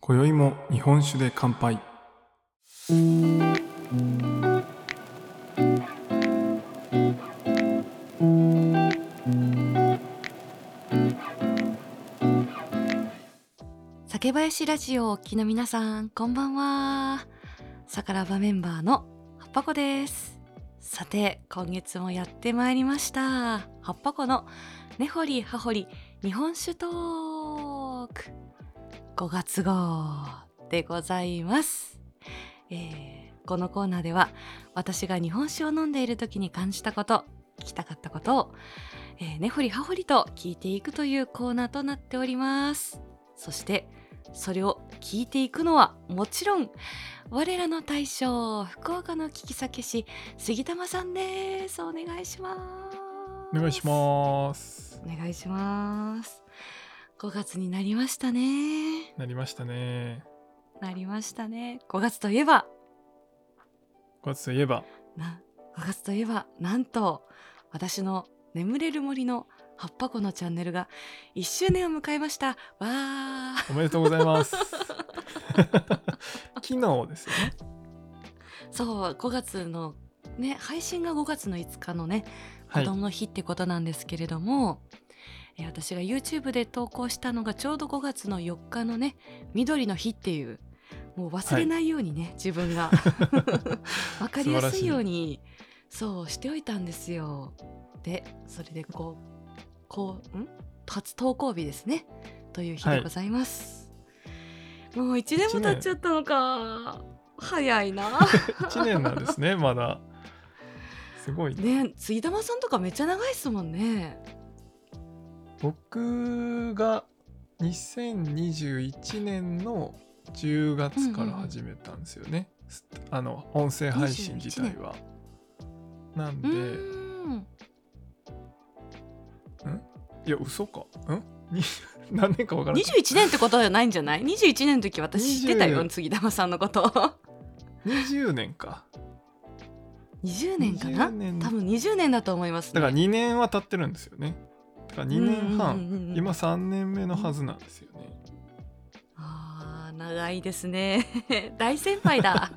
今宵も日本酒で乾杯。林ラジオお聞きの皆さんこんばんは。さからばメンバーのはっぱこです。さて今月もやってまいりました。はっぱこの根掘り葉掘り日本酒トーク。5月号でございます、えーこのコーナーでは私が日本酒を飲んでいる時に感じたこと聞きたかったことを、えー根掘り葉掘りと聞いていくというコーナーとなっております。そしてそれを聞いていくのはもちろん我らの大将福岡の聞き酒師杉玉さんです。お願いします。お願いします。お願いします。5月になりましたね。なりましたね。なりましたね。5月といえば。5月といえば。な5月といえばなんと私の眠れる森の葉っぱ子のチャンネルが1周年を迎えました。わー。おめでとうございます。昨日ですよね。そう5月のね配信が5月の5日のね子はい。供の日ってことなんですけれども、えー私が YouTube で投稿したのがちょうど5月の4日のね緑の日っていうもう忘れないようにね、自分が。分かりやすいように。そうしておいたんですよ。でそれでこうこうん？初投稿日ですね。という日でございます。もう1年も経っちゃったのか。早いな。1年なんですねまだ。すごいね。ね杉玉さんとかめっちゃ長いっすもんね。僕が2021年の10月から始めたんですよね、すあの音声配信自体は。なんうでーんいや嘘か。ん？に 何年か分からない21年ってことじゃないんじゃない ?21 年の時私知ってたよ20杉玉さんのこと。20年か。20年かな？20年。多分20年だと思います、ね、だから2年は経ってるんですよね。だから2年半、うんうんうんうん今3年目のはずなんですよね。あー長いですね。大先輩だ。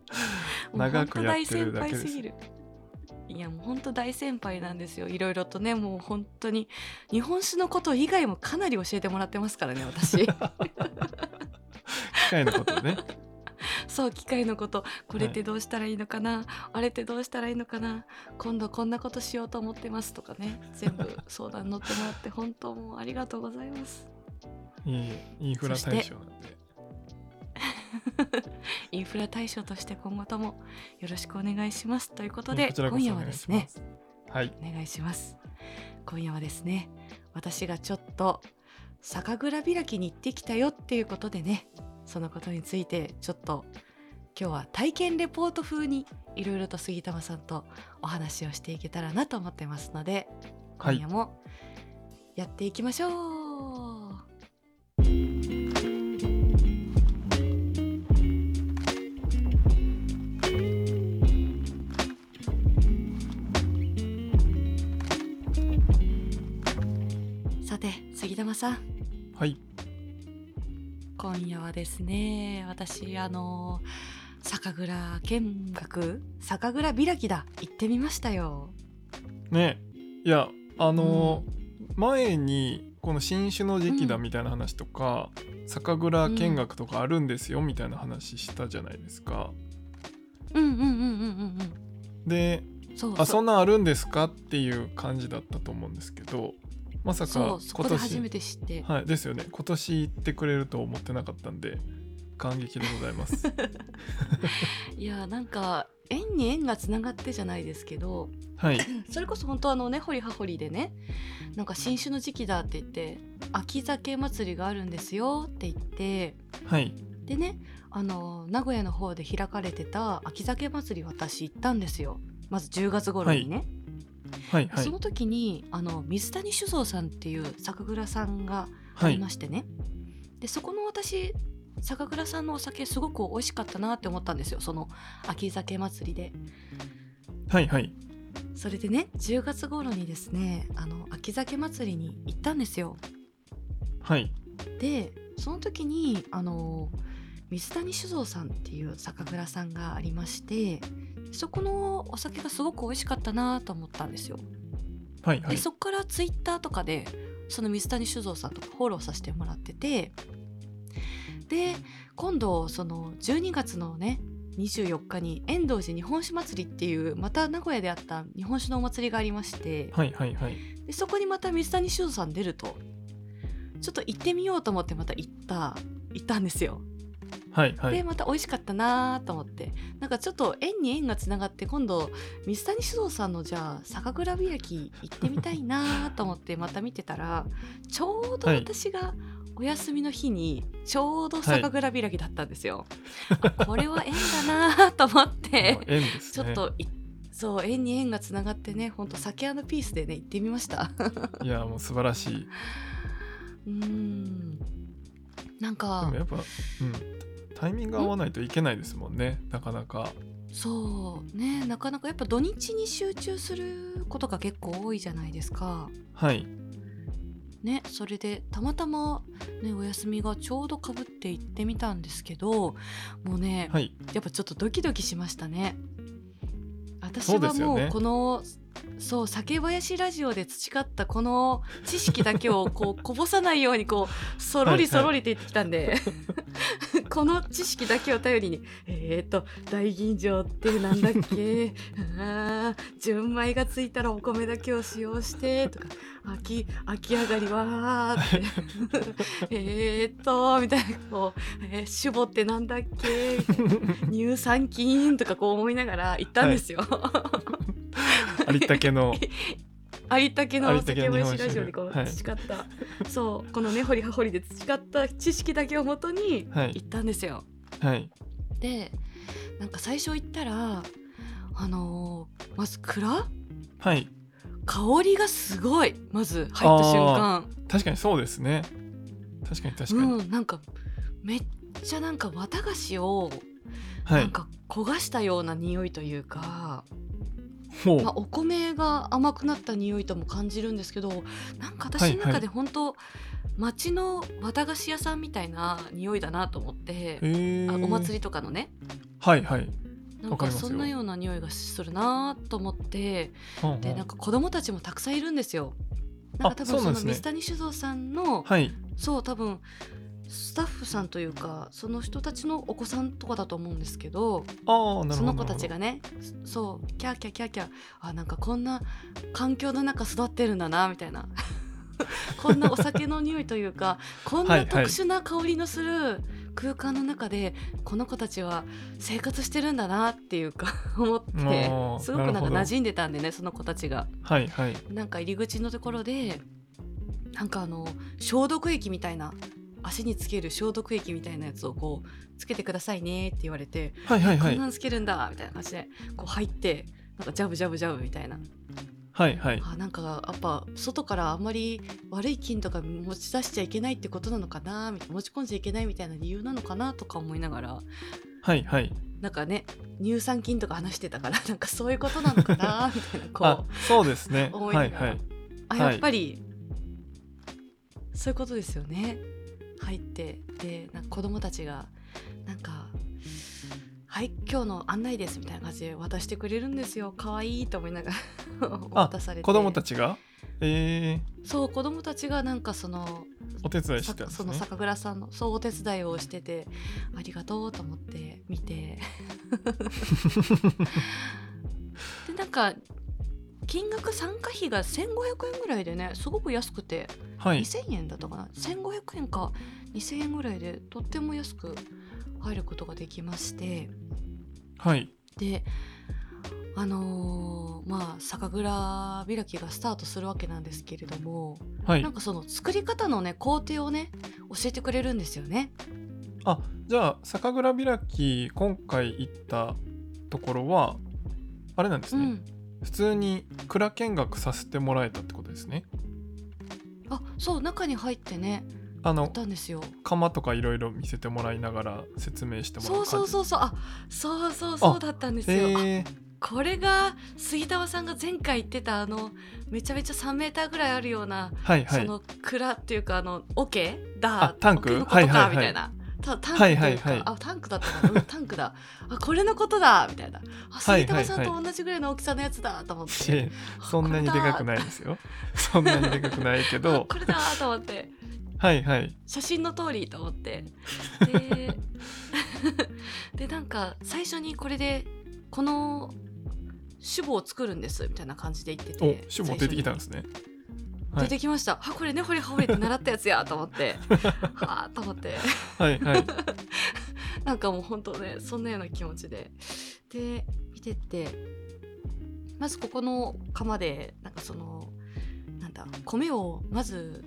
長くやってるだけです。大先輩すぎるいやもう本当大先輩なんですよ。いろいろとねもう本当に日本酒のこと以外もかなり教えてもらってますからね私。機械のことね。そう機械のこと。これってどうしたらいいのかな、あれってどうしたらいいのかな？今度こんなことしようと思ってますとかね。全部相談乗ってもらって本当もうありがとうございます。いえいえインフラ対象なんで インフラ対象として今後ともよろしくお願いしますということで今夜はですねはい。お願いします。今夜はですね私がちょっと酒蔵開きに行ってきたよっていうことでねそのことについてちょっと今日は体験レポート風にいろいろと杉玉さんとお話をしていけたらなと思ってますのではい。今夜もやっていきましょて杉玉さん。はい。今夜はですね私あの酒蔵見学？酒蔵開きだ。行ってみましたよ。ね。いやあのー前にこの新酒の時期だうん。みたいな話とか、酒蔵見学とかあるんですよみたいな話したじゃないですか。うんうんうんうんうんでうんそう。あそんなんあるんですか？っていう感じだったと思うんですけどまさか今年。で初めて知って。はいですよね。今年行ってくれると思ってなかったんで感激でございます。いやなんか縁に縁がつながってじゃないですけどはい。それこそ本当あのねほりはほりでねなんか新酒の時期だって言って秋酒祭りがあるんですよって言ってはい。でねあの名古屋の方で開かれてた秋酒祭り私行ったんですよ。まず10月頃にね、はいはいその時にあの水谷酒造さんっていう酒蔵さんがあはい。りましてね、でそこの私酒蔵さんのお酒すごく美味しかったなって思ったんですよ。その秋酒祭りで。はいはい。それでね10月頃にですねあの秋酒祭りに行ったんですよ。はい。でその時にあの水谷酒造さんっていう酒蔵さんがありましてそこのお酒がすごく美味しかったなと思ったんですよ。はいはい。でそこからツイッターとかでその水谷酒造さんとかフォローさせてもらっててで今度その12月のね24日に遠藤寺日本酒祭りっていうまた名古屋であった日本酒のお祭りがありましてはいはいはい。でそこにまた水谷酒造さん出るとちょっと行ってみようと思ってまた行った行ったんですよ。はいはい。でまた美味しかったなと思って。なんかちょっと縁に縁がつながって今度水谷酒造さんのじゃあ酒蔵開き行ってみたいなと思って また見てたらちょうどはい私がお休みの日にちょうど酒蔵開きだったんですよ。あ これは縁だなと思って。もう縁ですね。ちょっといそう縁に縁がつながってねほんと酒ピースでね行ってみました。いやもう素晴らしい。うん。なんでかもやっぱ、うん、タイミング合わないといけないですもんね。なかなか。そうね。なかなかやっぱ土日に集中することが結構多いじゃないですか。はい。ねそれでたまたま、ね、お休みがちょうどかぶって行ってみたんですけどもうね、はい。やっぱちょっとドキドキしましたね。私はもうこのそう酒林ラジオで培ったこの知識だけをこうこぼさないようにこうそろりそろりって言ってきたんで、この知識だけを頼りにえーと大吟醸ってなんだっけ？あー純米がついたらお米だけを使用してとか秋秋上がりはーって。えーっとみたいなこう、えー、酒母ってなんだっけ？乳酸菌とかこう思いながら行ったんですよ。有田家の有田家の。有田家酒の日本酒林ラジオでこうはい培った、そうこの根掘り葉掘りで培った知識だけをもとにはい。行ったんですよ。はい。でなんか最初行ったらあのーまず蔵？はい。香りがすごいまず入った瞬間。確かにそうですね。確かに確かに、うんなんかめっちゃなんか綿菓子をはい。なんか焦がしたような匂いというか、ほう、まあ、お米が甘くなった匂いとも感じるんですけどなんか私の中で本当、町の綿菓子屋さんみたいな匂いだなと思って、えー、あお祭りとかのね。はいはい。なんかそんなような匂いがするなと思ってでなんか子供たちもたくさんいるんですよ。なんか多分その水谷酒造さんのはい。そう多分スタッフさんというかその人たちのお子さんとかだと思うんですけどその子たちがねそうキャーキャーキャーキャーあなんかこんな環境の中育ってるんだなみたいな。こんなお酒の匂いというかこんはいはない特殊な香りのする空間の中でこの子たちは生活してるんだなっていうか 思ってすごくなんか馴染んでたんでねその子たちが。はいはい。なんか入り口のところでなんかあの消毒液みたいな足につける消毒液みたいなやつをこうつけてくださいねって言われて、はいはいはい。こんなんつけるんだみたいな感じでこう入ってなんかジャブジャブジャブみたいな。はいはい。あなんかやっぱ外からあんまり悪い菌とか持ち出しちゃいけないってことなのかな持ち込んじゃいけないみたいな理由なのかなとか思いながら。はいはい。なんかね乳酸菌とか話してたからなんかそういうことなのかなみたいなこう。あそうですね。思いながら。はいはい。あはいやっぱり、そういうことですよね入ってでなんか子供たちがなんか「はい今日の案内です」みたいな感じで渡してくれるんですよ。可愛いと思いながら 渡されて。子供たちが？えー、そう子供たちがなんかそのお手伝いしてたんですそのね酒蔵さんのそうお手伝いをしててありがとうと思って見て。でなんか金額参加費が1500円ぐらいでねすごく安くて。はい。2000円だったかな。1500円か。2000円ぐらいでとっても安く入ることができまして。はい。であのーまあ酒蔵開きがスタートするわけなんですけれども、はい。なんかその作り方のね工程をね教えてくれるんですよね。あじゃあ酒蔵開き今回行ったところはあれなんですね、うん、普通に蔵見学させてもらえたってことですね。あそう中に入ってねあのたんですよ。釜とかいろいろ見せてもらいながら説明してもらそうう感じ。そうそうそうあそうそうそうだったんですよ、え。これが杉玉さんが前回言ってたあのめちゃめちゃ3メーターぐらいあるような、はいはい。その蔵っていうかあの桶だあタンク？桶のことか、はいはいはい。みたタンクっていうか、はいはいはい。あタンクだったかな、うんタンクだ。あこれのことだみたいな。あはいはい。杉玉さんと同じぐらいの大きさのやつだと思って、しそんなにでかくないですよ。そんなにでかくないけあどこれだと思って。はいはい。写真の通りと思って。ででなんか最初にこれでこの主母を作るんですみたいな感じで言っておて主も出てきたんですね。はい出てきました、あこれねほりはほりって習ったやつや。と思って。はあと思って。はいはい。なんかもう本当ねそんなような気持ちで。で見てって。まずここの釜でなんかそのなんだ米をまず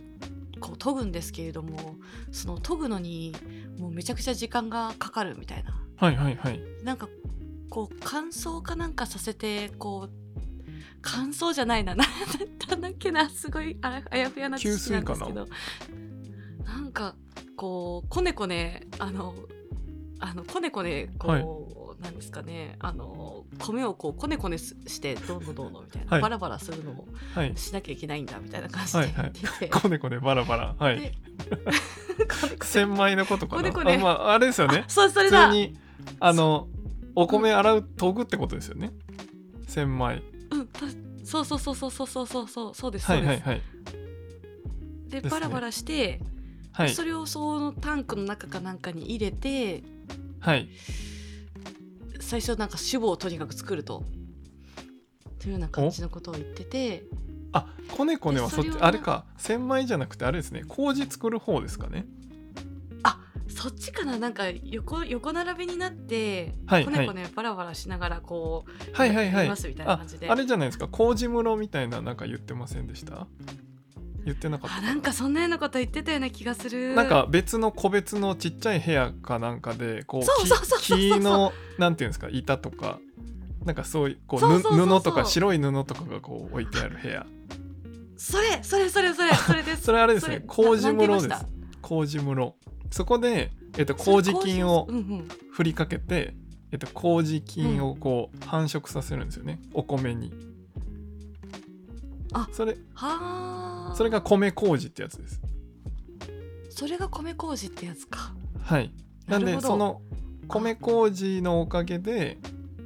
こう研ぐんですけれどもその研ぐのにもうめちゃくちゃ時間がかかるみたいな。はいはいはい。なんかこう乾燥かなんかさせてこう乾燥じゃないな。何だったんだっけな。すごいあやあやふやな知識なんですけど。な。んかこうこねこねあのあのこねこねこう、なんですかね。あの米をこうこねこねすしてどうのどうのみたいな、はい。バラバラするのをはい。しなきゃいけないんだみたいな感じではいはい。言って。て、こねこねバラバラ。はい。千枚のことかな。こねこねあまああれですよね。あそうそれだ。普通にあのお米洗う研ぐってことですよね。千枚。うんたそうそうそうそうそうそうそうそうそうですです、はいはいはいでねバラバラして、はいそれをそのタンクの中かなんかに入れてはい最初なんか主母をとにかく作るとというような感じのことを言っててあこねこねはそっちそれあれか千枚じゃなくてあれですね麹作る方ですかねそっちかななんか横横並びになって、はいこねこねバラバラしながらこうはいはいはい。やりますみたいな感じで。ああれじゃないですか麹室みたいななんか言ってませんでした？言ってなかった。あなんかそんなようなこと言ってたような気がする。なんか別の個別のちっちゃい部屋かなんかでこうそうそうそうそうそう。木木のなんていうんですか板とか。なんかそういうこうそうそうそうそう。ぬ布とか白い布とかがこう置いてある部屋。それそれそれそれそれです。それあれですね麹室です。麹室そこで、えっと、麹菌をうんうん。振りかけて、えっと、麹菌をこう繁殖させるんですよね。お米に。あそれはあ。それが米麹ってやつです。それが米麹ってやつか。はい。なんでその米麹のおかげで、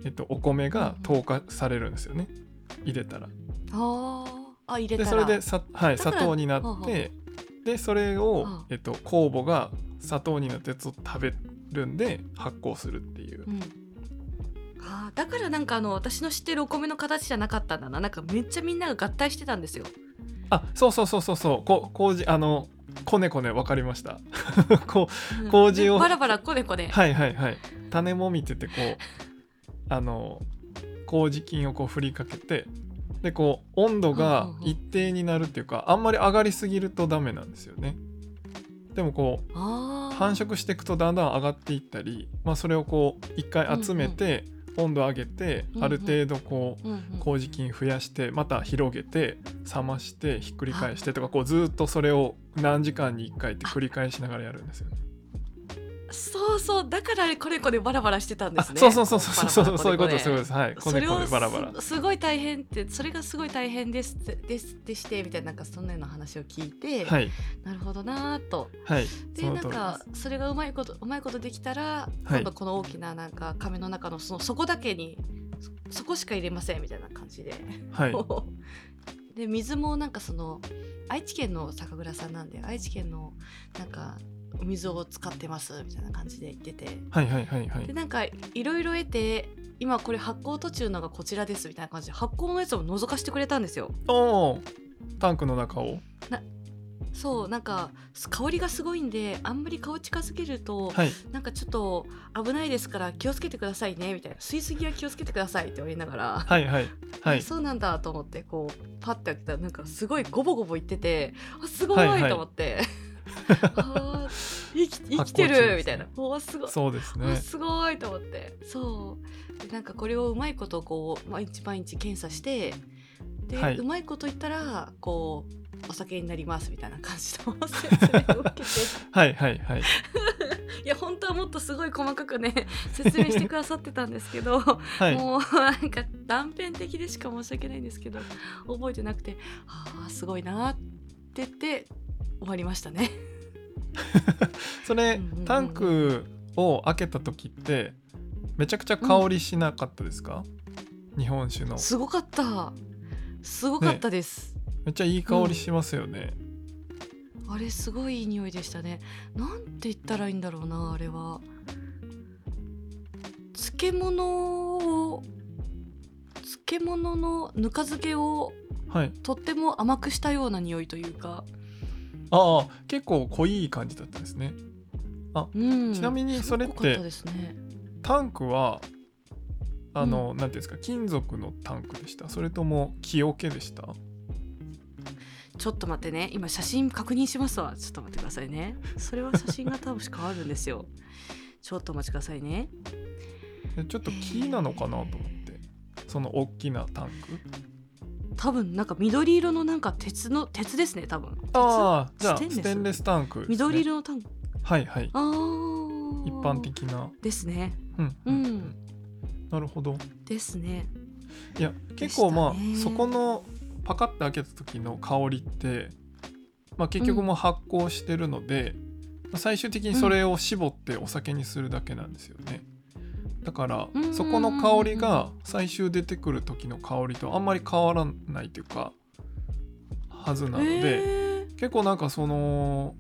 えっと、お米が糖化されるんですよね。入れたら。あー。あ入れたら。でそれでさ、はい、砂糖になってでそれをえっと、酵母が砂糖になったやつを食べるんで発酵するっていう。うん、あーだからなんかあの私の知ってるお米の形じゃなかったんだな。なんかめっちゃみんなが合体してたんですよ。あそうそうそうそうそう。こ麹あのこねこね分かりました。こうん。麹を。でバラバラこねこね、はいはいはい。種もみててこう あの麹菌をこう振りかけてでこう温度が一定になるっていうかあんまり上がりすぎるとダメなんですよねでもこう繁殖していくとだんだん上がっていったり、まあ、それをこう一回集めて温度上げてうんうん。ある程度こううんうん。麹菌増やしてまた広げて冷ましてひっくり返してとかこうずーっとそれを何時間に1回って繰り返しながらやるんですよね。そうそうだからあれこねこねバラバラしてたんですね。あそうそうそうそうそうそういうことねそういうことです。はい。これをねバラバラ。すすごい大変ってそれがすごい大変ですですでしてみたいななんかそんなような話を聞いて、はい。なるほどなーと。はい。でなんかそれがうまいことうまいことできたら、今度この大きななんか亀の中のその底だけにそそこしか入れませんみたいな感じで、はい。で水もなんかその愛知県の酒蔵さんなんで愛知県のなんかお水を使ってますみたいな感じで言ってて。はいはいはいはい。でなんかいろいろ得て今これ発酵途中のがこちらですみたいな感じで発酵のやつを覗かしてくれたんですよ。おおタンクの中を。そうなんか香りがすごいんであんまり顔近づけると、はい。なんかちょっと危ないですから気をつけてくださいねみたいな。吸いすぎは気をつけてくださいって言われながら、はいはい。はい。そうなんだと思ってこうパッて開けたらなんかすごいゴボゴボ言っててあすごいはいはい。と思って、あー 生き生きてるみたいな。おーすごい。そうですね。あすごいと思って。そう。でなんかこれをうまいことこう毎日毎日検査してで、はい。うまいこと言ったらこうお酒になりますみたいな感じの説明を受けて。はいはいはい。いや本当はもっとすごい細かくね説明してくださってたんですけど、はい。もうなんか断片的でしか申し訳ないんですけど覚えてなくてああすごいなって言って終わりましたね。それうんうんうんタンクを開けた時ってめちゃくちゃ香りしなかったですか、日本酒の。すごかった。すごかったです。めっちゃいい香りしますよね、あれすごいいい匂いでしたね。なんて言ったらいいんだろうなあれは。漬物を漬物のぬか漬けをはい。とっても甘くしたような匂いというか、ああ結構濃い感じだったんですね。うん、ちなみにそれってね。タンクはあの、なんていうんですか金属のタンクでした？それとも木桶でした？ちょっと待ってね。今写真確認しますわ。ちょっと待ってくださいね。それは写真が多分変わるんですよ。ちょっとお待ちくださいね。でちょっと木なのかなと思って。その大きなタンク多分なんか緑色のなんか鉄の鉄ですね多分。鉄ああじゃあステンレス？タンクね、緑色のタンク。はいはい。あー。一般的な。ですね。うんうんなるほど。ですね。いや結構まあ、そこのパカッて開けた時の香りって、まあ、結局もう発酵してるので、まあ最終的にそれを絞ってお酒にするだけなんですよね。だからうんそこの香りが最終出てくる時の香りとあんまり変わらないというかはずなので、へ結構なんかその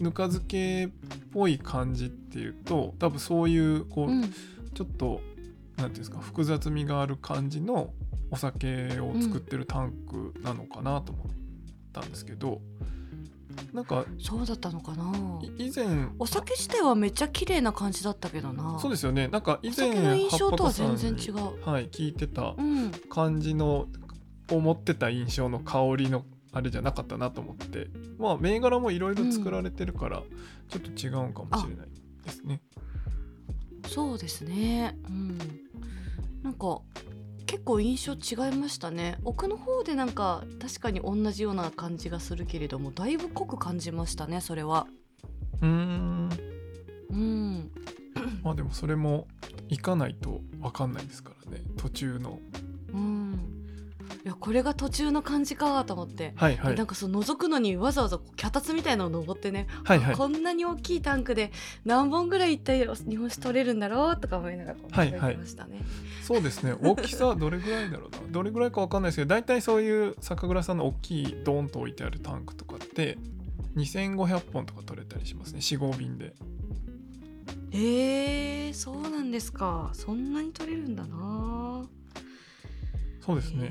ぬか漬けっぽい感じっていうと多分そういうこう、ーうん。ちょっとなんていうんですか複雑味がある感じのお酒を作ってるタンクなのかなと思ったんですけど、なんかそうだったのかな？い以前お酒自体はめっちゃ綺麗な感じだったけどな。そうですよね。なんか以お前酒の印象とは全然違う、うはい、聞いてたうん感じの思ってた印象の香りのあれじゃなかったなと思って。まあ銘柄もいろいろ作られてるからちょっと違うんかもしれないですね。そうですね。うん。なんか結構印象違いましたね。奥の方でなんか確かに同じような感じがするけれどもだいぶ濃く感じましたねそれは。うーん。うん。まあでもそれも行かないと分かんないですからね。途中の。うんいやこれが途中の感じかと思って、はいはい。でなんかその覗くのにわざわざ脚立みたいなのを登ってね、はいはい。こんなに大きいタンクで何本ぐらい一体日本酒取れるんだろうとか思いながらこうはいはい。覗いてましたね。そうですね。大きさどれぐらいだろうな？どれぐらいか分かんないですけど大体そういう酒蔵さんの大きいドーンと置いてあるタンクとかって2500本とか取れたりしますね。45瓶で。えー、そうなんですか。そんなに取れるんだなそうですね。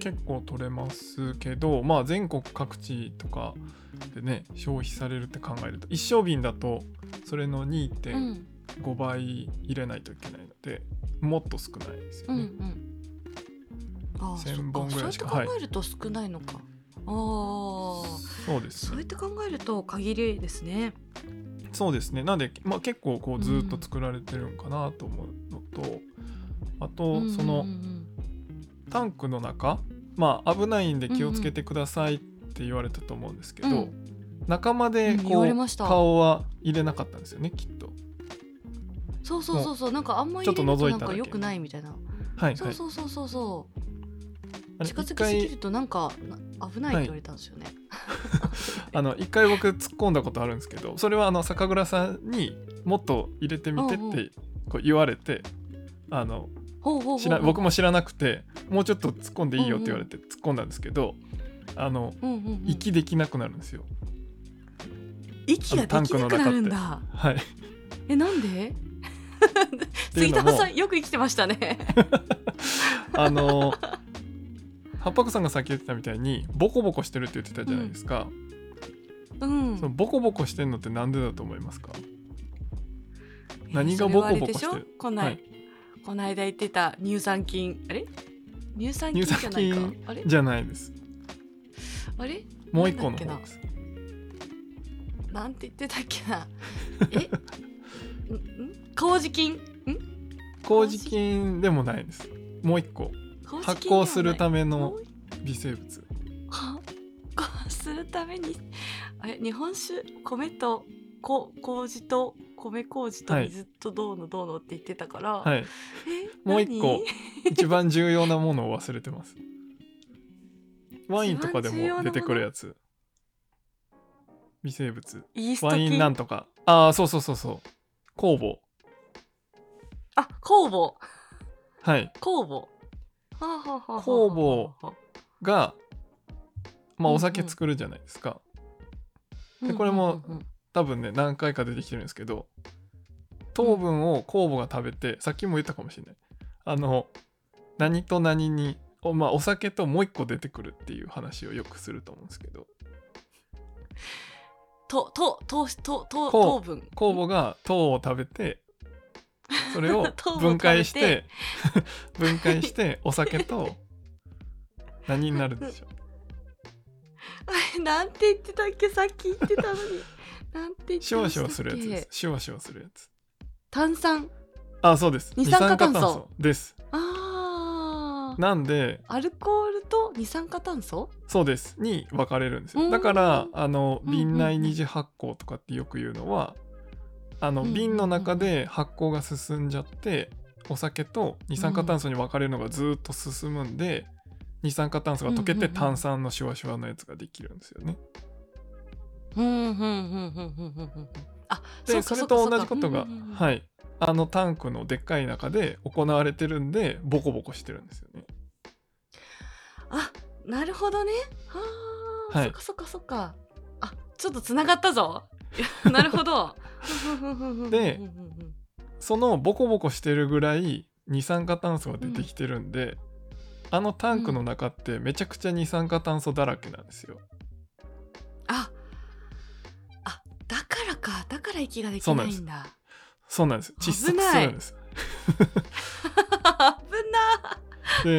結構取れますけどまあ全国各地とかでね消費されるって考えると一升瓶だとそれのう2.5ん倍入れないといけないのでもっと少ないですよね、うんうん。あーそっ1000本ぐらいしかそうやって考えると少ないのか、ああそうです。ねそうやって考えると限りですね。そうですね。なんで、まあ、結構こうずっと作られてるんかなと思うのと、あとその、うんうんタンクの中まあ危ないんで気をつけてくださいって言われたと思うんですけど、うん。中までうん言こう、われました。顔は入れなかったんですよねきっと。そうそうそうそうなんかあんまりちょっと入れると覗なんか良くないみたいな。はいはい。そうそうそうそうそう。近づきすぎるとなんかな危ないって言われたんですよね、あの一回僕突っ込んだことあるんですけどそれはあの酒蔵さんにもっと入れてみてっうんうてこう言われてあの知ら僕も知らなくてもうちょっと突っ込んでいいよって言われて突っ込んだんですけどあのうんうんうん。息できなくなるんですよ。息ができなくなるんだ。はい。えなんで？杉のも。玉さんよく生きてましたね。あの八白さんがさっき言ってたみたいにボコボコしてるって言ってたじゃないですか、うん。そのボコボコしてんのってなんでだと思いますか？何がボコボコしてる？こない、はいこの間言ってた乳酸菌。あれ？乳酸菌じゃないか。あれ？じゃないです。あれ？もう一個の方です。なんて言ってたっけな。え？ん？ん？麹菌？ん？麹菌でもないです。もう一個。麹発酵するための微生物。はこために？あれ？日本酒？米とこ麹と米麹とはい水とどうのどうのって言ってたから、はい。えもう一個何？一番重要なものを忘れてます。ワインとかでも出てくるやつ。微生物。ワイン菌なんとか。ああそうそうそうそう。酵母。あ酵母。はい。酵母。酵母がまあお酒作るじゃないですか、でこれもうんうんうん多分ね何回か出てきてるんですけど糖分を酵母が食べてさっきも言ったかもしれない。あの何と何にお,、まあ、お酒ともう一個出てくるっていう話をよくすると思うんですけど。とと糖分？酵母が糖を食べてそれを 分解して 分解してお酒と何になるんでしょう。あれなんて言ってたっけ？さっき言ってたのになんてシュワシュワするやつですシュワシュワするやつ。炭酸。あそうです。二酸化炭素。です。あー。なんでアルコールと二酸化炭素？そうです。に分かれるんですうん。よだからあのうんうんうん。瓶内二次発酵とかってよく言うのはあのうんうんうん瓶の中で発酵が進んじゃってお酒と二酸化炭素に分かれるのがずっと進むんで二酸化炭素が溶けうんうんうん。て炭酸のシュワシュワのやつができるんですよね。うんうんでそれと同じことがいはい。あのタンクのでっかい中で行われてるんでボコボコしてるんですよね。あなるほどね。あー、はい。そっかそっかそっか。あちょっとつながったぞ。なるほど。でうんうんうんうん。そのボコボコしてるぐらい二酸化炭素が出てきてるんで、あのタンクの中ってめちゃくちゃ二酸化炭素だらけなんですよ。ああだからかだから息ができないんだ。そうなんです。窒息するんです。危な で、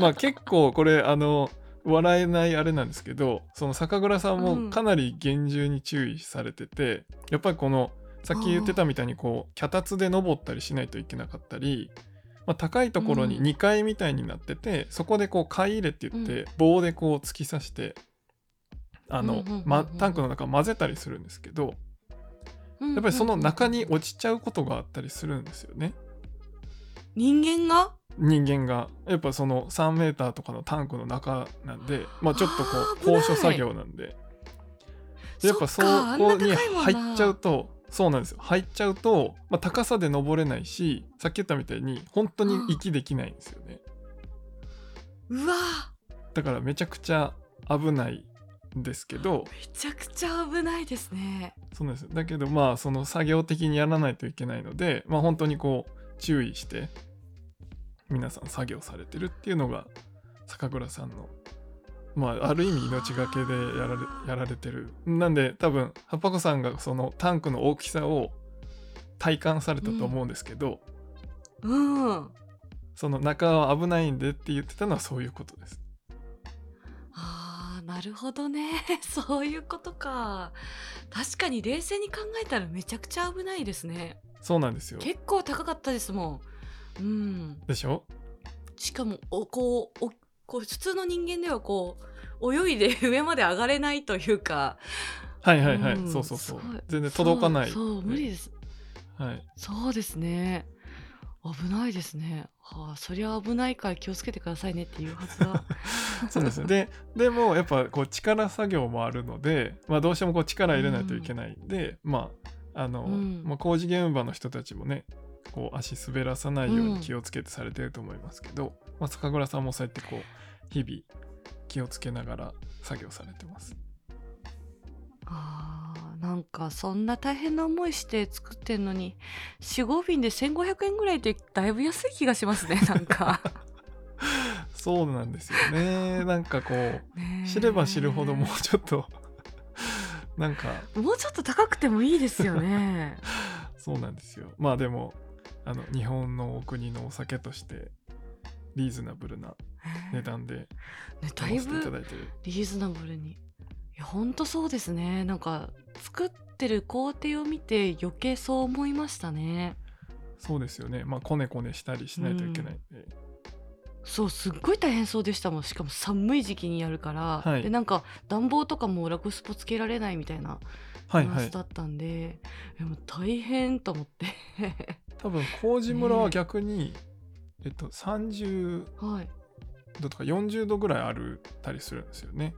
まあ結構これあの笑えないあれなんですけど、その酒蔵さんうん。もかなり厳重に注意されてて、やっぱりこのさっき言ってたみたいにこう脚立で登ったりしないといけなかったり、まあ、高いところにうん。2階みたいになってて、そこでこう貝入れって言って、棒でこう突き刺してあの、うんうんうんうん。ま、タンクの中混ぜたりするんですけどややっぱりその中に落ちちゃうことがあったりするんですよね。人間が？人間が。やっぱその3メーターとかのタンクの中なんで、まあ、ちょっとこう高所作業なんで。でやっぱそこに入っちゃうとそうなんですよ。入っちゃうと、まあ、高さで登れないしさっき言ったみたいに本当に息できないんですよね。うわ。だからめちゃくちゃ危ないんですけどめちゃくちゃ危ないですね。そうなんです。よだけどまあその作業的にやらないといけないのでまあ本当にこう注意して皆さん作業されてるっていうのが酒蔵さんのまあある意味命がけでやられやられてる。なんで多分ハッパコさんがそのタンクの大きさを体感されたと思うんですけど、うん。その中は危ないんでって言ってたのはそういうことです。あーなるほどね。そういうことか。確かに冷静に考えたらめちゃくちゃ危ないですね。そうなんですよ。結構高かったですもん。うん。でしょ？しかもおこうおこう普通の人間ではこう泳いで 上まで上がれないというか。はいはいはい、うん。そうそうそう。全然届かない。そうそう無理です。はい。そうですね危ないですね。はあそりゃ危ないから気をつけてくださいねっていうはずだ。そうですね。で、でもやっぱこう力作業もあるので、まあどうしてもこう力入れないといけない。んで、まあ、あの、うん。まあ、工事現場の人たちもね、こう足滑らさないように気をつけてされてると思いますけど、まあ酒蔵さんもそうやってこう、日々気をつけながら作業されてます。あーなんかそんな大変な思いして作ってんのに45瓶で1500円ぐらいってだいぶ安い気がしますね なんか。そうなんですよね。なんかこう、知れば知るほどもうちょっと、なんか、もうちょっと高くてもいいですよね。そうなんですよ。まあでも、あの、日本のお国のお酒として、リーズナブルな値段でねだい買わせていたぶだいてる。リーズナブルに。いやほんとそうですね。なんか作ってる工程を見て余計そう思いましたね。そうですよね。まあ、こねこねしたりしないといけないんで。そうすっごい大変そうでしたもん。しかも寒い時期にやるから、はい。でなんか暖房とかもラグスポつけられないみたいなはいはい。話だったんで、でも大変と思って。多分麹村は逆に、えっと30はい。度とか40度ぐらいあるたりするんですよね。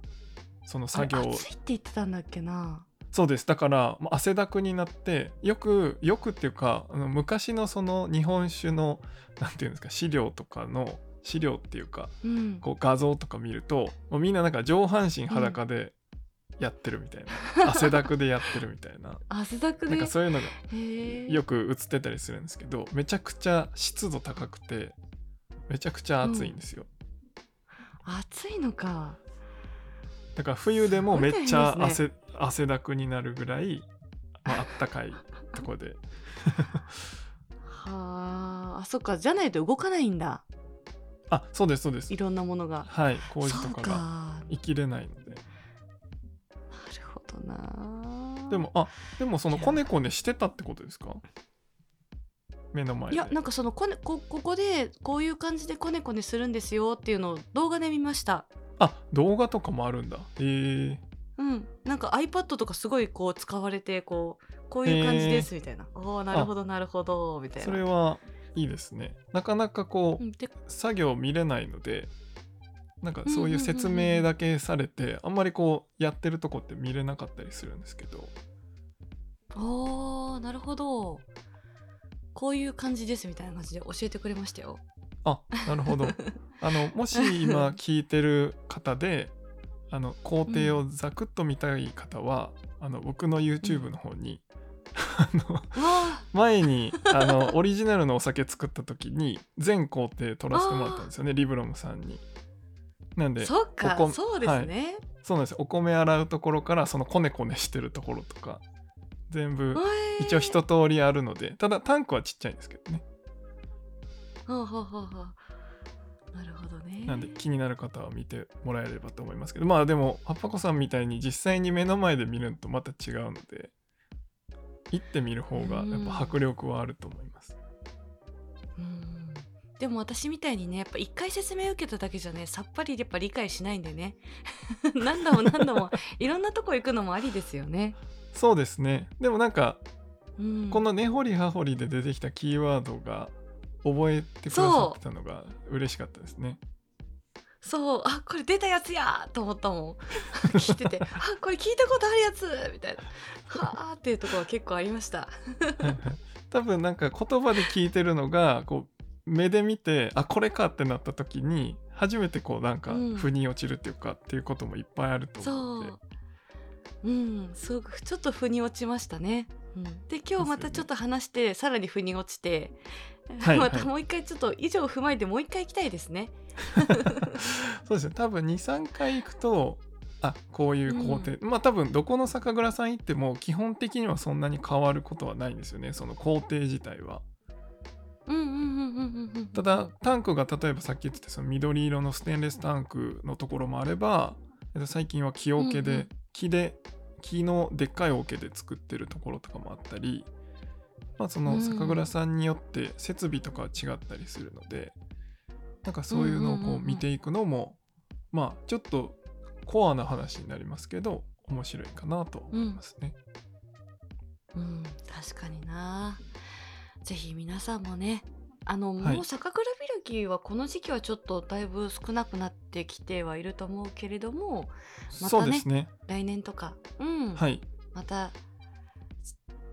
そのあ作業暑いって言ってたんだっけなそうです。だからまあ汗だくになってよくよくっていうかあの昔のその日本酒のなんていうんですか資料とかの資料っていうかうん。こう画像とか見るともうみんななんか上半身裸でやってるみたいな、汗だくでやってるみたいな。汗だくで？なんかそういうのがよく映ってたりするんですけどめちゃくちゃ湿度高くてめちゃくちゃ暑いんですよ、暑いのかだから冬でもめっちゃ汗,、汗だくになるぐらい、まああったかいとこで。はああそっか。じゃないと動かないんだ。あそうですそうです。いろんなものが。はい麹そうかとかがな生きれないので。るほどな。でもあでもそのコネコネしてたってことですか？目の前で。いやなんかそのこねこここでこういう感じでコネコネするんですよっていうのを動画で見ましたあ動画とかもあるんだ。へえうん。なんか iPad とかすごいこう使われてこうこういう感じですみたいな。おおなるほどなるほどみたいな。それはいいですね。なかなかこう、うん、で作業見れないのでなんかそういう説明だけされてあんまりこうやってるとこって見れなかったりするんですけど。おーなるほど。こういう感じですみたいな感じで教えてくれましたよあなるほど。あのもし今聞いてる方であの工程をざくっと見たい方は、あの僕の YouTube の方に、あの前にあのオリジナルのお酒作った時に全工程取らせてもらったんですよねリブロムさんに。なんでーそっかそうですね、そうなんです。よお米洗うところからそのコネコネしてるところとか全部えー。一応一通りあるのでただタンクはちっちゃいんですけどねはあはあはあはあなるほどね。なんで気になる方は見てもらえればと思いますけどまあでもはっぱこさんみたいに実際に目の前で見るのとまた違うので行ってみる方がやっぱ迫力はあると思います。うん。でも私みたいにねやっぱ一回説明受けただけじゃねさっぱりやっぱ理解しないんでね。何度も何度もいろんなとこ行くのもありですよね。そうですね。でもなんかうん、この根掘り葉掘りで出てきたキーワードが覚えてくださってたのが嬉しかったですね。そう。あこれ出たやつやと思ったもん。聞いてて。あこれ聞いたことあるやつ。みたいな。はあっていうところは結構ありました。多分なんか言葉で聞いてるのがこう目で見てあこれかってなった時に初めてこうなんかうん。腑に落ちるっていうか、っていうこともいっぱいあると思うので。そう。うん。すごくちょっと腑に落ちましたね。うん、で今日またちょっと話して、さらに腑に落ちて、はい またもう一回ちょっと以上踏まえてもう一回行きたいですね。そうですね多分23回行くとあこういう工程、まあ多分どこの酒蔵さん行っても基本的にはそんなに変わることはないんですよねその工程自体は。うんうんうんうんうんうん。ただタンクが例えばさっき言ってたその緑色のステンレスタンクのところもあればえっと最近は木桶で、うんうん木で木のでっかい桶で作ってるところとかもあったり、まあ、その酒蔵さんによって設備とかは違ったりするのでなんかそういうのをうんうんうんうんこう見ていくのもまあちょっとコアな話になりますけど面白いかなと思いますね。うん、確かにな。ぜひ皆さんもね、あの、はいもう酒蔵開きはこの時期はちょっとだいぶ少なくなってきてはいると思うけれども、またねそうですね。来年とか、うん、はい。また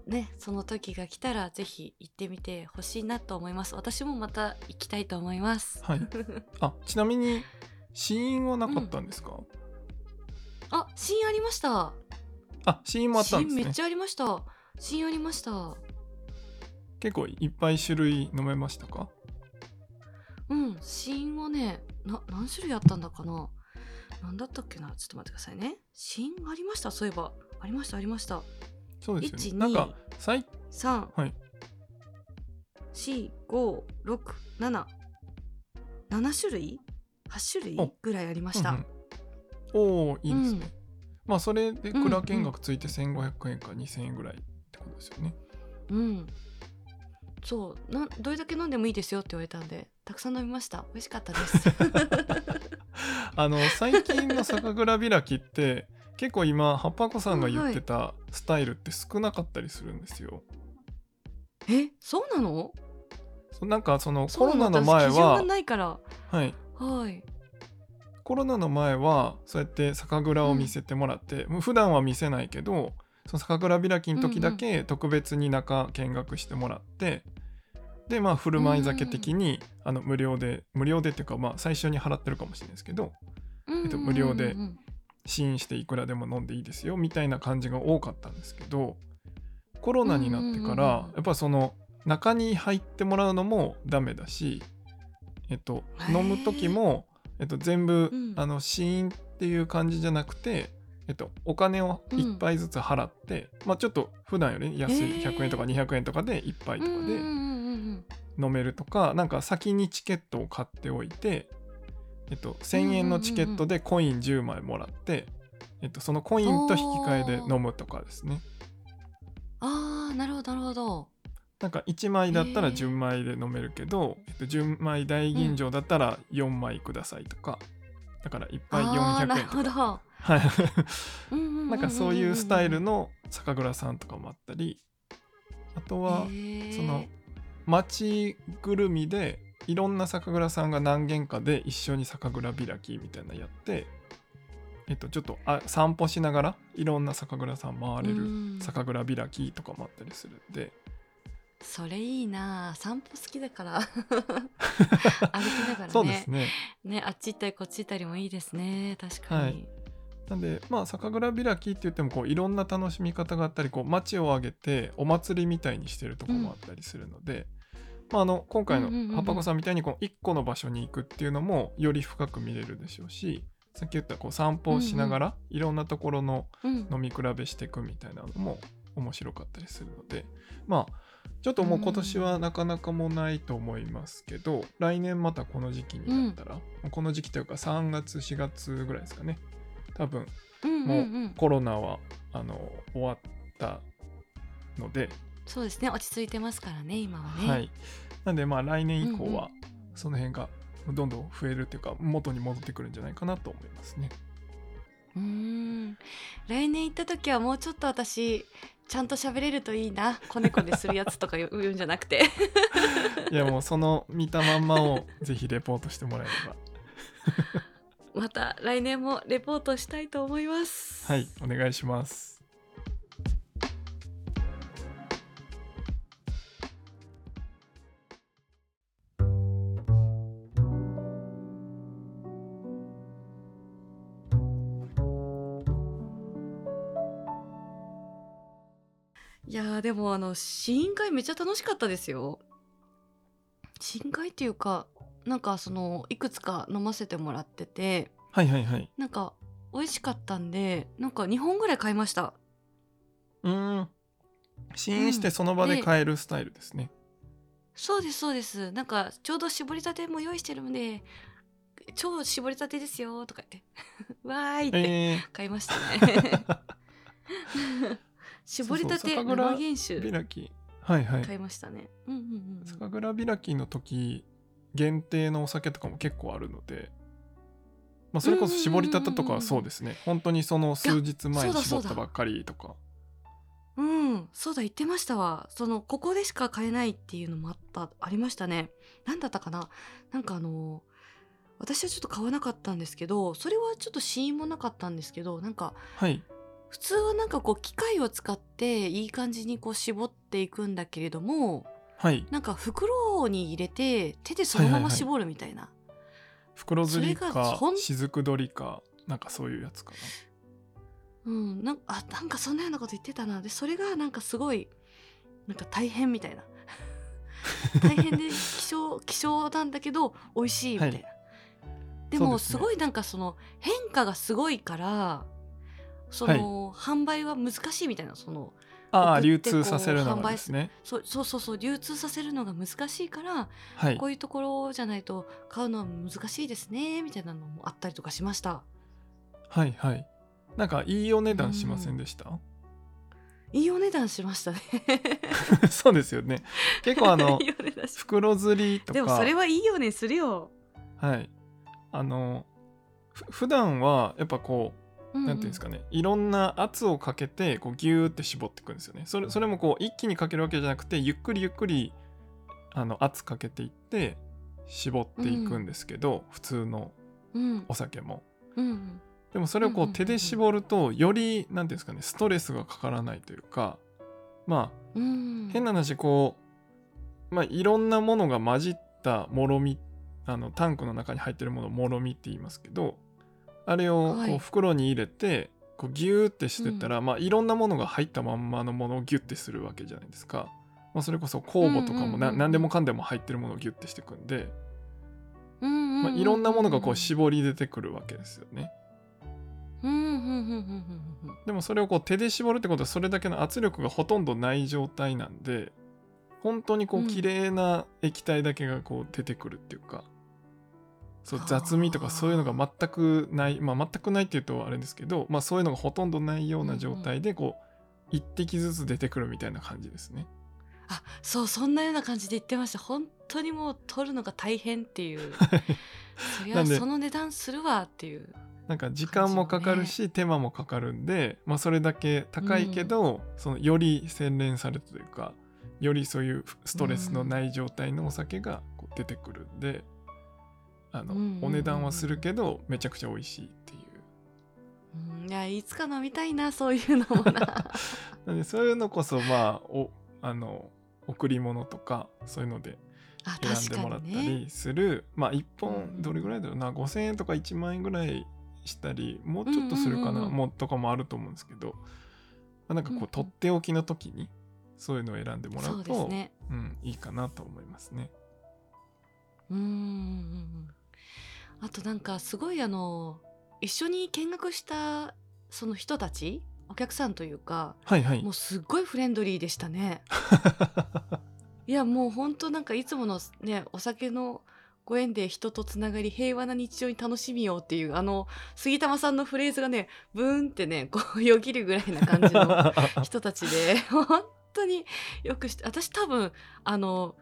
ね、その時が来たらぜひ行ってみてほしいなと思います。私もまた行きたいと思います。はい。あちなみに死因はなかったんですか、あ、シーンありました。あ死因もあったんですねめっち。ゃありました。シーンありました。結構いっぱい種類飲めましたか？うん、シーンはね、な何種類あったんだかな。なんだったっけな、ちょっと待ってくださいね。シーンありました？そういえば、ありました、ありました。そうですよ1ね。なんか最三、はい四、五、六、七、七種類、八種類おぐらいありました。うんうんおおいいですね。うんまあそれでうん蔵見学ついて1500円か2000円ぐらいってことですよね。うん。そう、なんどれだけ飲んでもいいですよって言われたんで、たくさん飲みました美味しかったです あの最近の酒蔵開きって結構今葉っぱ子さんが言ってたスタイルって少なかったりするんですよ。えそうなの？そうなんかそのコロナの前は、ないから。はい、はい。コロナの前はそうやって酒蔵を見せてもらって、もう普段は見せないけどその酒蔵開きの時だけ特別に中見学してもらって、でまあ振る舞い酒的に、あの無料で無料でっていうかまあ最初に払ってるかもしれないですけどえっと無料でうんうん。うん試飲していくらでも飲んでいいですよみたいな感じが多かったんですけどコロナになってから、やっぱその中に入ってもらうのもダメだし、えっと、飲む時も、えっと、全部、うん。あの試飲っていう感じじゃなくて、えっと、お金を1杯ずつ払って、まあちょっと普段より安いへー。100円とか200円とかで1杯とかで飲めるとか、なんか先にチケットを買っておいて、えっと、1000円のチケットでコイン10枚もらって、えっと、そのコインと引き換えで飲むとかですね。あー。なるほどなるほど。なんか1枚だったらへー。10枚で飲めるけど、えっと、10枚大吟醸だったら4枚くださいとか、だから1杯あーな400円とか。るほど。はい。うんうんうんうんうんなんかそういうスタイルの酒蔵さんとかもあったりあとはその町ぐるみでいろんな酒蔵さんが何軒かで一緒に酒蔵開きみたいなのやってえっとちょっとあ散歩しながらいろんな酒蔵さん回れるうん。酒蔵開きとかもあったりするんで。それいいな。散歩好きだから。歩きながらね。そうですね。ねあっち行ったりこっち行ったりもいいですね。確かに、はい。なんでまあ酒蔵開きって言ってもこういろんな楽しみ方があったりこう街を挙げてお祭りみたいにしてるとこもあったりするので、まあ、あの今回の葉っぱ子さんみたいにこの1個の場所に行くっていうのもより深く見れるでしょうしさっき言ったこう散歩をしながらいろんなところのうん飲み比べしていくみたいなのも面白かったりするのでまあちょっともう今年はなかなかもないと思いますけど、来年またこの時期になったら、この時期というか3月4月ぐらいですかね。多分もううん。コロナはあの終わったので、そうですね。落ち着いてますからね今はね、はい、なんでまあ来年以降はその辺がどんどん増えるっていうか元に戻ってくるんじゃないかなと思いますね。うーん。来年行った時はもうちょっと私ちゃんと喋れるといいな。コネコネするやつとか言う言うんじゃなくて。いやもうその見たまんまをぜひレポートしてもらえれば。また来年もレポートしたいと思います。はいお願いします。でもあの試飲会めっちゃ楽しかったですよ。試飲会っていうかなんかそのいくつか飲ませてもらってて。はいはいはい。なんか美味しかったんでなんか2本ぐらい買いました。うーん。試飲してその場で買えるスタイルですね。そうですそうです。なんかちょうど絞りたても用意してるんで超絞りたてですよとか言って。わーいってえ買いましたね 絞りたて生原酒ー、開き。はいはい。買いましたね。うんうんうんうん。酒蔵開きの時限定のお酒とかも結構あるので、まあ、それこそ絞りたてとかはそうですね。本当にその数日前に絞ったばっかりとか。うん、そうだ言ってましたわ。そのここでしか買えないっていうのもあったありましたね。何だったかな？なんかあの私はちょっと買わなかったんですけどそれはちょっと試飲もなかったんですけどなんかはい普通はなんかこう機械を使っていい感じにこう絞っていくんだけれどもはい。なんか袋に入れて手でそのまま絞るみたいな、袋釣りそれがかほん雫取りかなんかそういうやつかうん、なんかあなんかそんなようなこと言ってたな。でそれがなんかすごいなんか大変みたいな。大変で希少希少なんだけど美味しいみたいな、はい。でもすごいなんかその変化がすごいからその、販売は難しいみたいなそのなああ流通させるのがですね。そうそうそうそう流通させるのが難しいからはい。こういうところじゃないと買うのは難しいですねみたいなのもあったりとかしました。はいはい。なんかいいお値段しませんでした、いいお値段しましたね。そうですよね。結構あの 袋釣りとか。でもそれはいいよねするよ、はい。あのふ普段はやっぱこううんなんていうんですかね。いろんな圧をかけてこうギューって絞っていくんですよね。それそれもこう一気にかけるわけじゃなくてゆっくりゆっくりあの圧かけていって絞っていくんですけど、普通のうん。お酒も。うんでもそれをこうんうんうんうん。う手で絞るとよりなんていうんですかねストレスがかからないというかまうん。あ変な話こうまあいろんなものが混じったもろみあのタンクの中に入ってるものをもろみって言いますけどあれをはい。こう袋に入れてこうギューってしてったら、まあいろんなものが入ったまんまのものをギュッてするわけじゃないですか、まあ、それこそ酵母とかも何でもかんでも入ってるものをギュッてしていくんで、うんまあ、いろんなものがこう絞り出てくるわけですよね。でもそれをこう手で絞るってことはそれだけの圧力がほとんどない状態なんで本当にこううん。綺麗な液体だけがこう出てくるっていうか、そうはあ雑味とかそういうのが全くないまあ全くないっていうとあれですけど、まあ、そういうのがほとんどないような状態でこう一滴ずつ出てくるみたいな感じですね。あそうそんなような感じで言ってました。本当にもう取るのが大変っていう。そりゃその値段するわっていう。なんか時間もかかるし、手間もかかるんで、まあ、それだけ高いけど、そのより洗練されたというかよりそういうストレスのない状態のお酒がこう出てくるんで、うんうんうんうん。お値段はするけどめちゃくちゃ美味しいっていう。うん。いやいつか飲みたいなそういうのもな。なんでそういうのこそまあおあの贈り物とかそういうのであ選んでもらったりする、まあ1うん。本どれぐらいだろうな。5,000円とか1万円ぐらいしたりもうちょっとするかな、うんうんもうとかもあると思うんですけど、まあ、なんかこうんううん。とっておきの時にそういうのを選んでもらそううとね。うん、いいかなと思いますね。うんうんうんうんあとなんかすごいあの一緒に見学したその人たちお客さんというかはいはい。もうすっごいフレンドリーでしたね。いやもうほんとなんかいつものねお酒のご縁で人とつながり平和な日常に楽しみようっていうあの杉玉さんのフレーズがねブーンってねこうよぎるぐらいな感じの 人たちで本当によくして私多分あの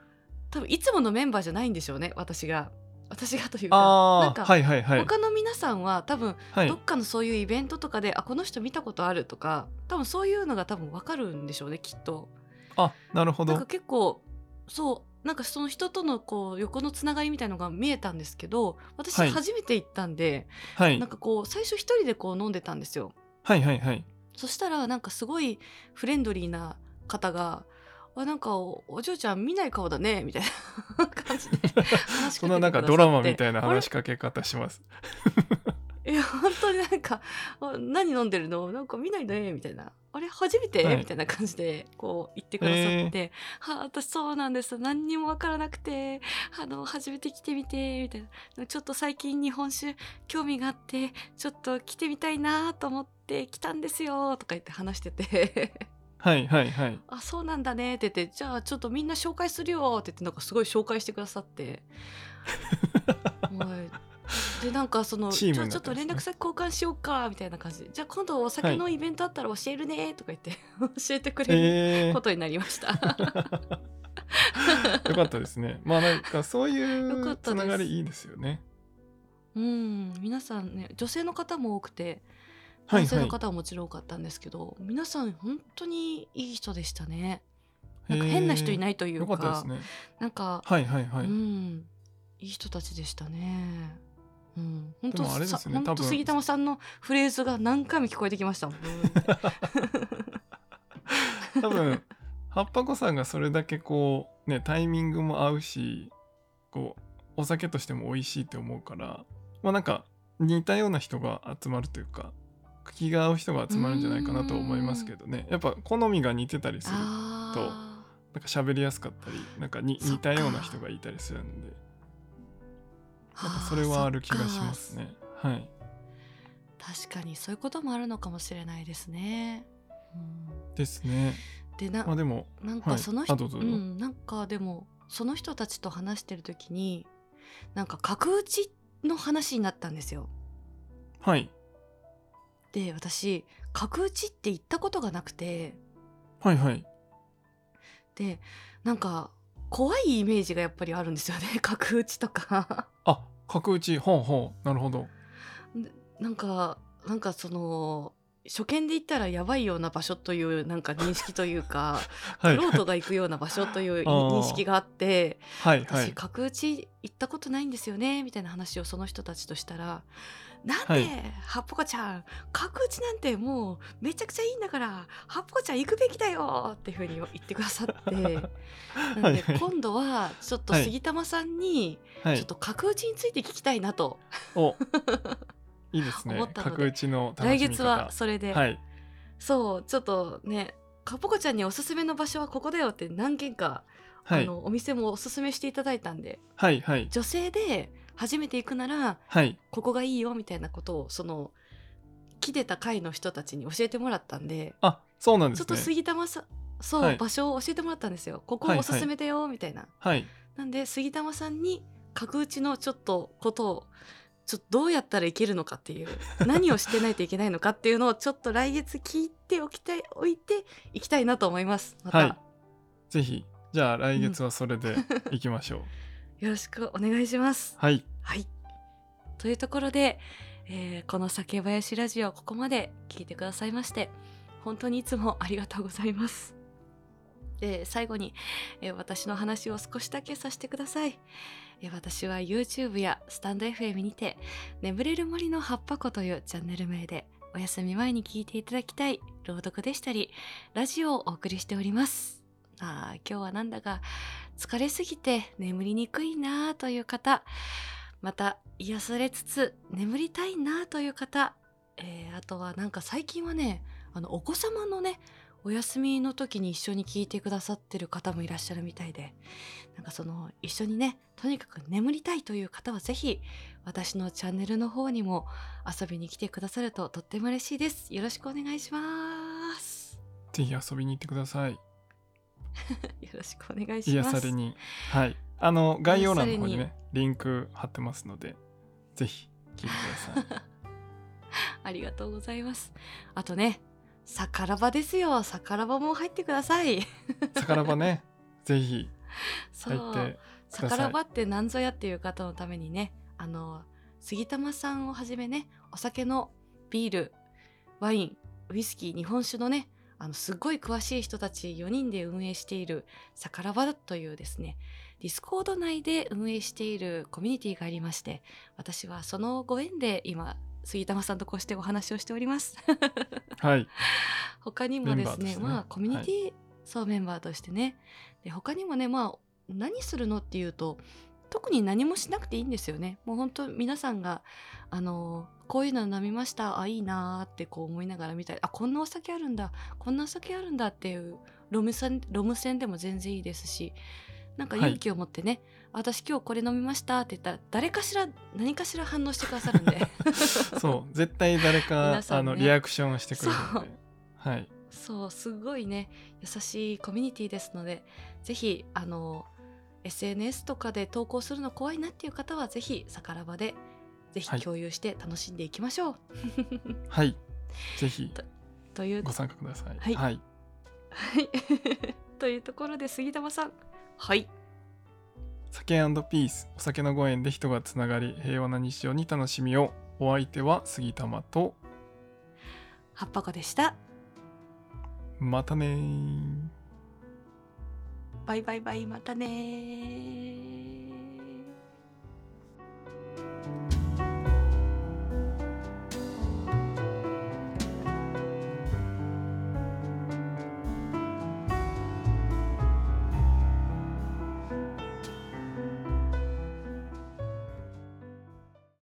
多分いつものメンバーじゃないんでしょうね私が私がというかなんかはいはいはい。他の皆さんは多分はい。どっかのそういうイベントとかで、あこの人見たことあるとか多分そういうのが多分わかるんでしょうねきっと。あなるほど。なんか結構そうなんかその人とのこう横のつながりみたいのが見えたんですけど私はい。初めて行ったんで、はい。なんかこう最初一人でこう飲んでたんですよ。はいはいはい。そしたらなんかすごいフレンドリーな方が「あなんかおお嬢ちゃん見ない顔だね」みたいな 感じでそんななんかドラマみたいな話しかけ方します。いや本当になんか「あ何飲んでるの？なんか見ないね」みたいな「あれ初めて？はい。みたいな感じでこう言ってくださって「はあ私そうなんです。何にもわからなくて。あの初めて来てみて」みたいな「ちょっと最近日本酒興味があってちょっと来てみたいなと思って来たんですよ」とか言って話しててはいはいはい「あそうなんだね」って言って「じゃあちょっとみんな紹介するよ」って言ってなんかすごい紹介してくださって。はいでなんかそのチームじゃあちょっと連絡先交換しようかみたいな感じでじゃあ今度お酒のイベントあったら教えるねとか言って 教えてくれるえーことになりました。よかったですね。まあなんかそういうつながりいいですよね。うん皆さんね女性の方も多くて男性の。方はもちろん多かったんですけど、皆さん本当にいい人でしたね。なんか変な人いいないというよかかね。なんか、はいはいはい。うんいい人たちでしたね。うん、本で当もあれですよねさ本当杉玉さんのフレーズが何回も聞こえてきましたもん。多分葉っぱ子さんがそれだけこうねタイミングも合うしこうお酒としても美味しいって思うからまあなんか似たような人が集まるというか気が合う人が集まるんじゃないかなと思いますけどね。やっぱ好みが似てたりするなんあか喋りやすかったりなんかに似たような人がいたりするんで。ーなんかそれはある気がしますね。はい。確かにそういうこともあるのかもしれないですね。うん、ですね。でな,、まあでもなんはい。かその人、あどうぞどうぞ。うん、なんかでもその人たちと話してる時になんか角打ちの話になったんですよ。はいで私角打ちって行ったことがなくて。はいはい。でなんか怖いイメージがやっぱりあるんですよね。角打ちとか。あ角打ち。ほうほう。なるほど。なんかなんかその初見で言ったらやばいような場所というなんか認識というか はい。玄人が行くような場所という 認識があって私はいはい。角打ち行ったことないんですよねみたいな話をその人たちとしたら「なんで、はいはっぽこちゃん角打ちなんてもうめちゃくちゃいいんだからはっぽこちゃん行くべきだよ」っていうふうに言ってくださって なのはいはい。で今度はちょっとはい。杉玉さんにはい。ちょっと角打ちについて聞きたいなと、お。いいですね。思ったので。角打ちの楽しみ方。来月はそれで、はい。そうちょっとねかっぽこちゃんにおすすめの場所はここだよって何軒か、はい。あのお店もおすすめしていただいたんで。はいはい。女性で初めて行くならはい。ここがいいよみたいなことをその来てた会の人たちに教えてもらったんであそうなんですね。ちょっと杉玉さんそう、はい。場所を教えてもらったんですよ。ここはいおすすめだよみたいな、はい。なんで杉玉さんに角打ちのちょっとことをちょっとどうやったらいけるのかっていう 何をしてないといけないのかっていうのをちょっと来月聞いておきたいおいていきたいなと思います。また、はい。ぜひ。じゃあ来月はそれで いきましょう、よろしくお願いしますはいはい。というところで、えーこの酒林ラジオここまで聞いてくださいまして本当にいつもありがとうございます。で最後に、えー私の話を少しだけさせてください。えー私は YouTube やスタンド FM にて「眠れる森の葉っぱ子」というチャンネル名でお休み前に聞いていただきたい朗読でしたりラジオをお送りしております。あ今日はなんだか疲れすぎて眠りにくいなという方また癒されつつ眠りたいなという方、えーあとはなんか最近はねあのお子様のねお休みの時に一緒に聞いてくださってる方もいらっしゃるみたいでなんかその一緒にねとにかく眠りたいという方はぜひ私のチャンネルの方にも遊びに来てくださるととっても嬉しいです。よろしくお願いします。ぜひ遊びに行ってください。よろしくお願いし癒ます。されに。はい。あの概要欄の方にねリンク貼ってますのでぜひ聞いてください。ありがとうございます。あとねさからばですよ。さからばも入ってください。さからばねぜひ入ってさからばって何ぞやっていう方のためにねあの杉玉さんをはじめねお酒のビールワインウイスキー日本酒のねあのすごい詳しい人たち4人で運営しているさからばというですねディスコード内で運営しているコミュニティがありまして私はそのご縁で今杉玉さんとこうしてお話をしております。はい。他にもですねね。まあコミュニティ、そうメンバーとしてねで他にもねまあ何するのっていうと特に何もしなくていいんですよね。もう本当皆さんがあのこういうの飲みました。あいいなーってこう思いながら見たりあこんなお酒あるんだ。こんなお酒あるんだっていうロム線ロム線でも全然いいですしなんかはい。勇気を持ってね、私今日これ飲みましたって言ったら誰かしら何かしら反応してくださるんで。そう絶対誰か、ね。あのリアクションしてくれるので。はい。そうすごいね。優しいコミュニティですのでぜひあの SNS とかで投稿するの怖いなっていう方はぜひさからばでぜひはい。共有して楽しんでいきましょう、はい。ぜひ。というご参加ください。はい。はい、はい。というところで杉玉さん。はい。酒ピースお酒のご縁で人がつながり平和な日常に楽しみを。お相手は杉玉と。葉っぱ子でした。またねー。バイバイバイまたねー